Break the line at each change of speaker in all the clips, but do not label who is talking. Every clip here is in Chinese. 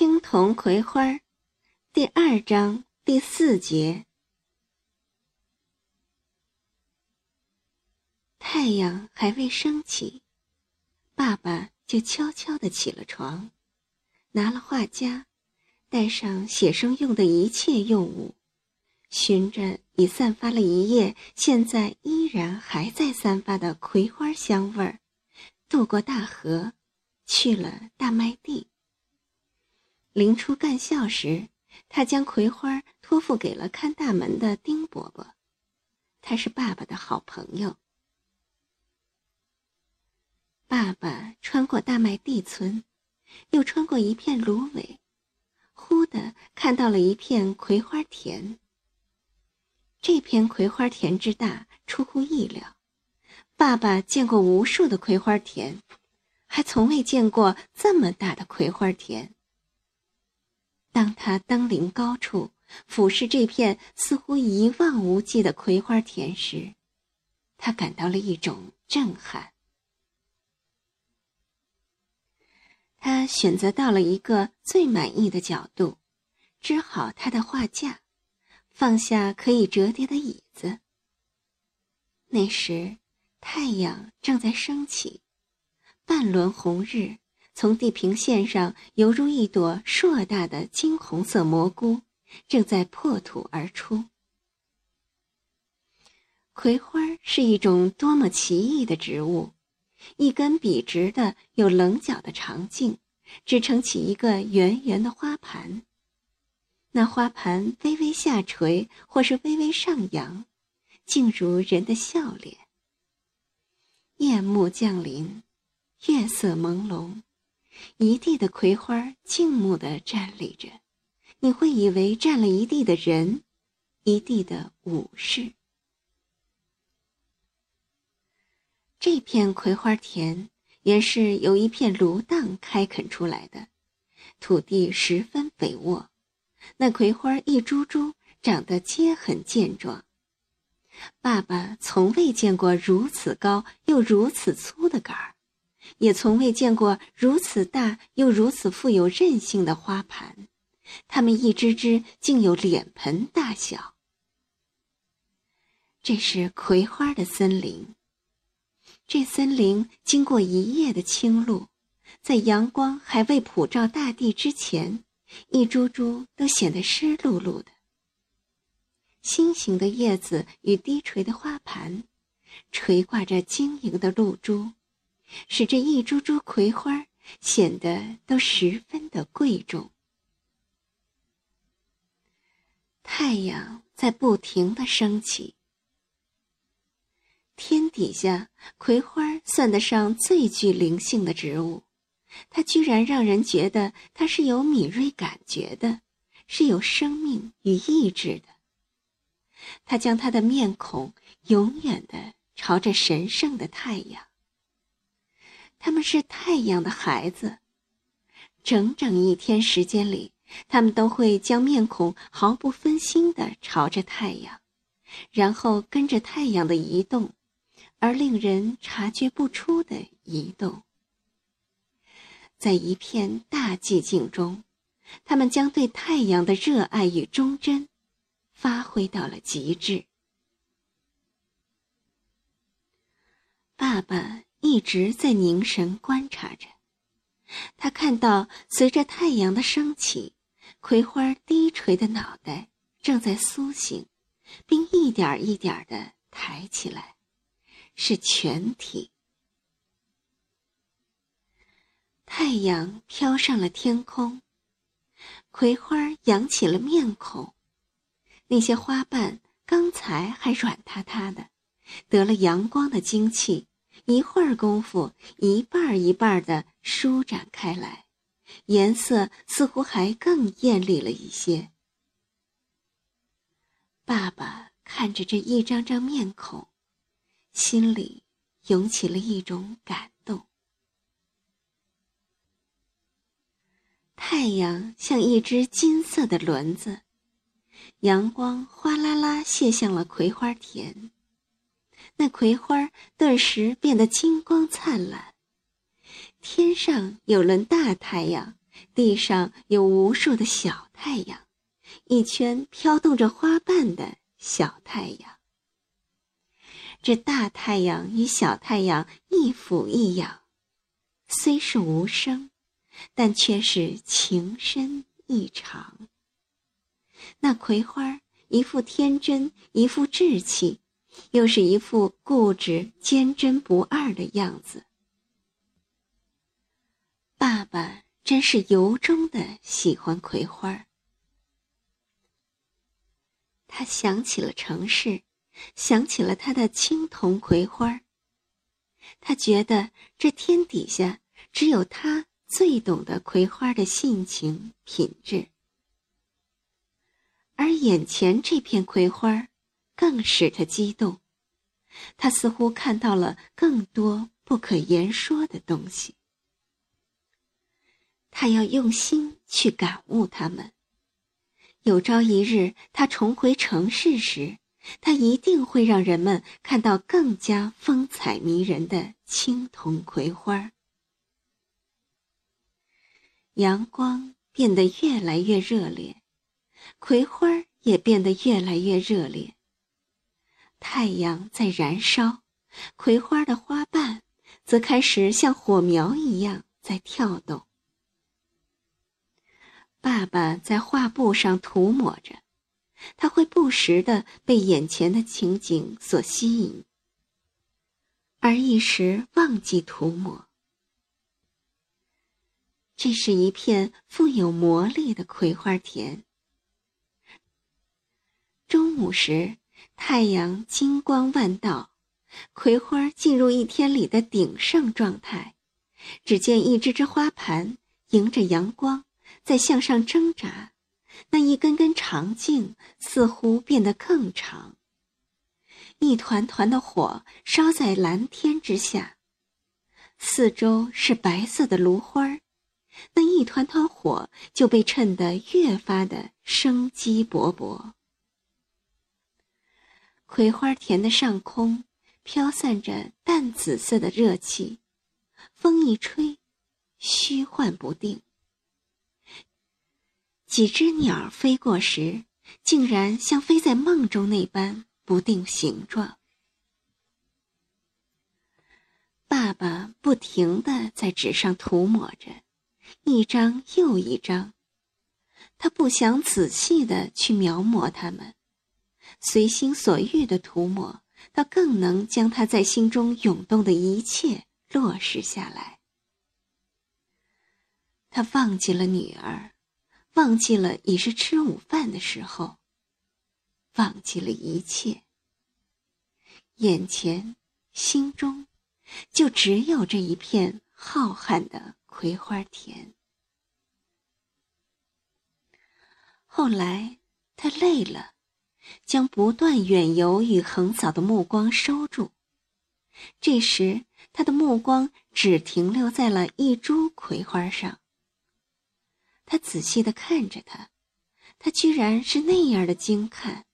青铜葵花，第二章第四节。太阳还未升起，爸爸就悄悄的起了床，拿了画夹，带上写生用的一切用物，循着已散发了一夜，现在依然还在散发的葵花香味儿，渡过大河，去了大麦地。临出干校时，他将葵花托付给了看大门的丁伯伯，他是爸爸的好朋友。爸爸穿过大麦地村，又穿过一片芦苇，忽的看到了一片葵花田。这片葵花田之大，出乎意料。爸爸见过无数的葵花田，还从未见过这么大的葵花田。当他登临高处，俯视这片似乎一望无际的葵花田时，他感到了一种震撼。他选择到了一个最满意的角度，支好他的画架，放下可以折叠的椅子。那时，太阳正在升起，半轮红日。从地平线上，犹如一朵硕大的金红色蘑菇，正在破土而出。葵花是一种多么奇异的植物！一根笔直的、有棱角的长茎，支撑起一个圆圆的花盘。那花盘微微下垂，或是微微上扬，竟如人的笑脸。夜幕降临，月色朦胧。一地的葵花静穆地站立着，你会以为站了一地的人，一地的武士。这片葵花田原是由一片芦荡开垦出来的，土地十分肥沃，那葵花一株株长得皆很健壮。爸爸从未见过如此高又如此粗的杆儿。也从未见过如此大又如此富有韧性的花盘，它们一只只竟有脸盆大小。这是葵花的森林。这森林经过一夜的清露，在阳光还未普照大地之前，一株株都显得湿漉漉的。心形的叶子与低垂的花盘，垂挂着晶莹的露珠。使这一株株葵花显得都十分的贵重。太阳在不停的升起。天底下，葵花算得上最具灵性的植物，它居然让人觉得它是有敏锐感觉的，是有生命与意志的。它将它的面孔永远的朝着神圣的太阳。他们是太阳的孩子，整整一天时间里，他们都会将面孔毫不分心地朝着太阳，然后跟着太阳的移动，而令人察觉不出的移动。在一片大寂静中，他们将对太阳的热爱与忠贞发挥到了极致。爸爸。一直在凝神观察着，他看到随着太阳的升起，葵花低垂的脑袋正在苏醒，并一点一点的抬起来，是全体。太阳飘上了天空，葵花扬起了面孔，那些花瓣刚才还软塌塌的，得了阳光的精气。一会儿功夫，一半儿一半儿的舒展开来，颜色似乎还更艳丽了一些。爸爸看着这一张张面孔，心里涌起了一种感动。太阳像一只金色的轮子，阳光哗啦啦泻向了葵花田。那葵花顿时变得金光灿烂，天上有轮大太阳，地上有无数的小太阳，一圈飘动着花瓣的小太阳。这大太阳与小太阳一俯一仰，虽是无声，但却是情深意长。那葵花一副天真，一副稚气，又是一副固执、坚贞不二的样子。爸爸真是由衷的喜欢葵花。他想起了城市。想起了他的青铜葵花。他觉得这天底下只有他最懂得葵花的性情品质，而眼前这片葵花，更使他激动。他似乎看到了更多不可言说的东西。他要用心去感悟它们。有朝一日，他重回城市时。他一定会让人们看到更加风采迷人的青铜葵花。阳光变得越来越热烈，葵花也变得越来越热烈。太阳在燃烧，葵花的花瓣则开始像火苗一样在跳动。爸爸在画布上涂抹着。他会不时的被眼前的情景所吸引，而一时忘记涂抹。这是一片富有魔力的葵花田。中午时，太阳金光万道，葵花进入一天里的鼎盛状态。只见一只只花盘迎着阳光在向上挣扎。那一根根长茎似乎变得更长。一团团的火烧在蓝天之下，四周是白色的芦花那一团团火就被衬得越发的生机勃勃。葵花田的上空飘散着淡紫色的热气，风一吹，虚幻不定。几只鸟飞过时，竟然像飞在梦中那般不定形状。爸爸不停的在纸上涂抹着，一张又一张。他不想仔细的去描摹它们，随心所欲的涂抹，倒更能将他在心中涌动的一切落实下来。他忘记了女儿。忘记了已是吃午饭的时候，忘记了一切。眼前、心中，就只有这一片浩瀚的葵花田。后来，他累了，将不断远游与横扫的目光收住。这时，他的目光只停留在了一株葵花上。他仔细的看着它，它居然是那样的精看。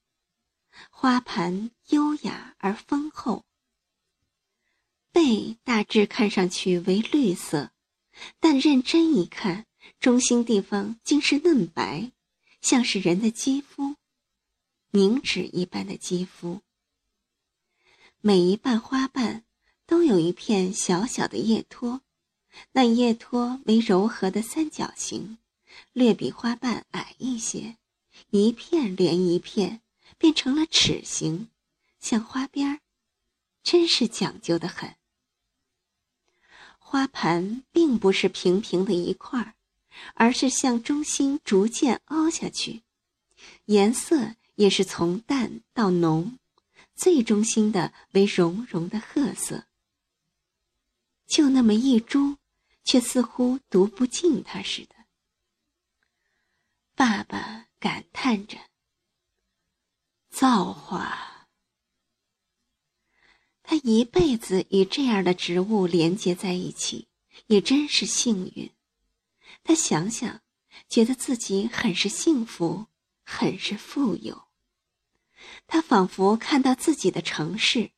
花盘优雅而丰厚，背大致看上去为绿色，但认真一看，中心地方竟是嫩白，像是人的肌肤，凝脂一般的肌肤。每一瓣花瓣都有一片小小的叶托，那叶托为柔和的三角形。略比花瓣矮一些，一片连一片，变成了齿形，像花边儿，真是讲究的很。花盘并不是平平的一块儿，而是向中心逐渐凹下去，颜色也是从淡到浓，最中心的为融融的褐色。就那么一株，却似乎读不尽它似的。爸爸感叹着：“造化！他一辈子与这样的植物连接在一起，也真是幸运。他想想，觉得自己很是幸福，很是富有。他仿佛看到自己的城市，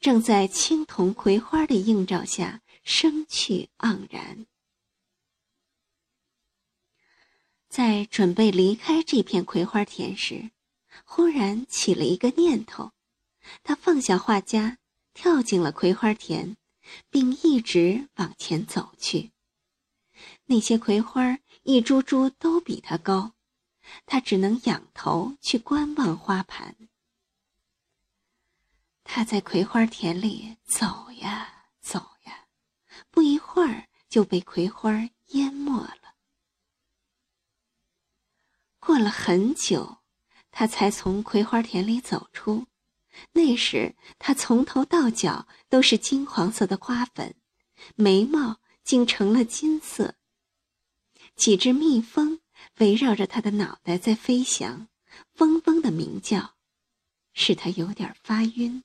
正在青铜葵花的映照下生趣盎然。”在准备离开这片葵花田时，忽然起了一个念头，他放下画夹，跳进了葵花田，并一直往前走去。那些葵花一株株都比他高，他只能仰头去观望花盘。他在葵花田里走呀走呀，不一会儿就被葵花淹没了。过了很久，他才从葵花田里走出。那时，他从头到脚都是金黄色的花粉，眉毛竟成了金色。几只蜜蜂围绕着他的脑袋在飞翔，嗡嗡的鸣叫，使他有点发晕。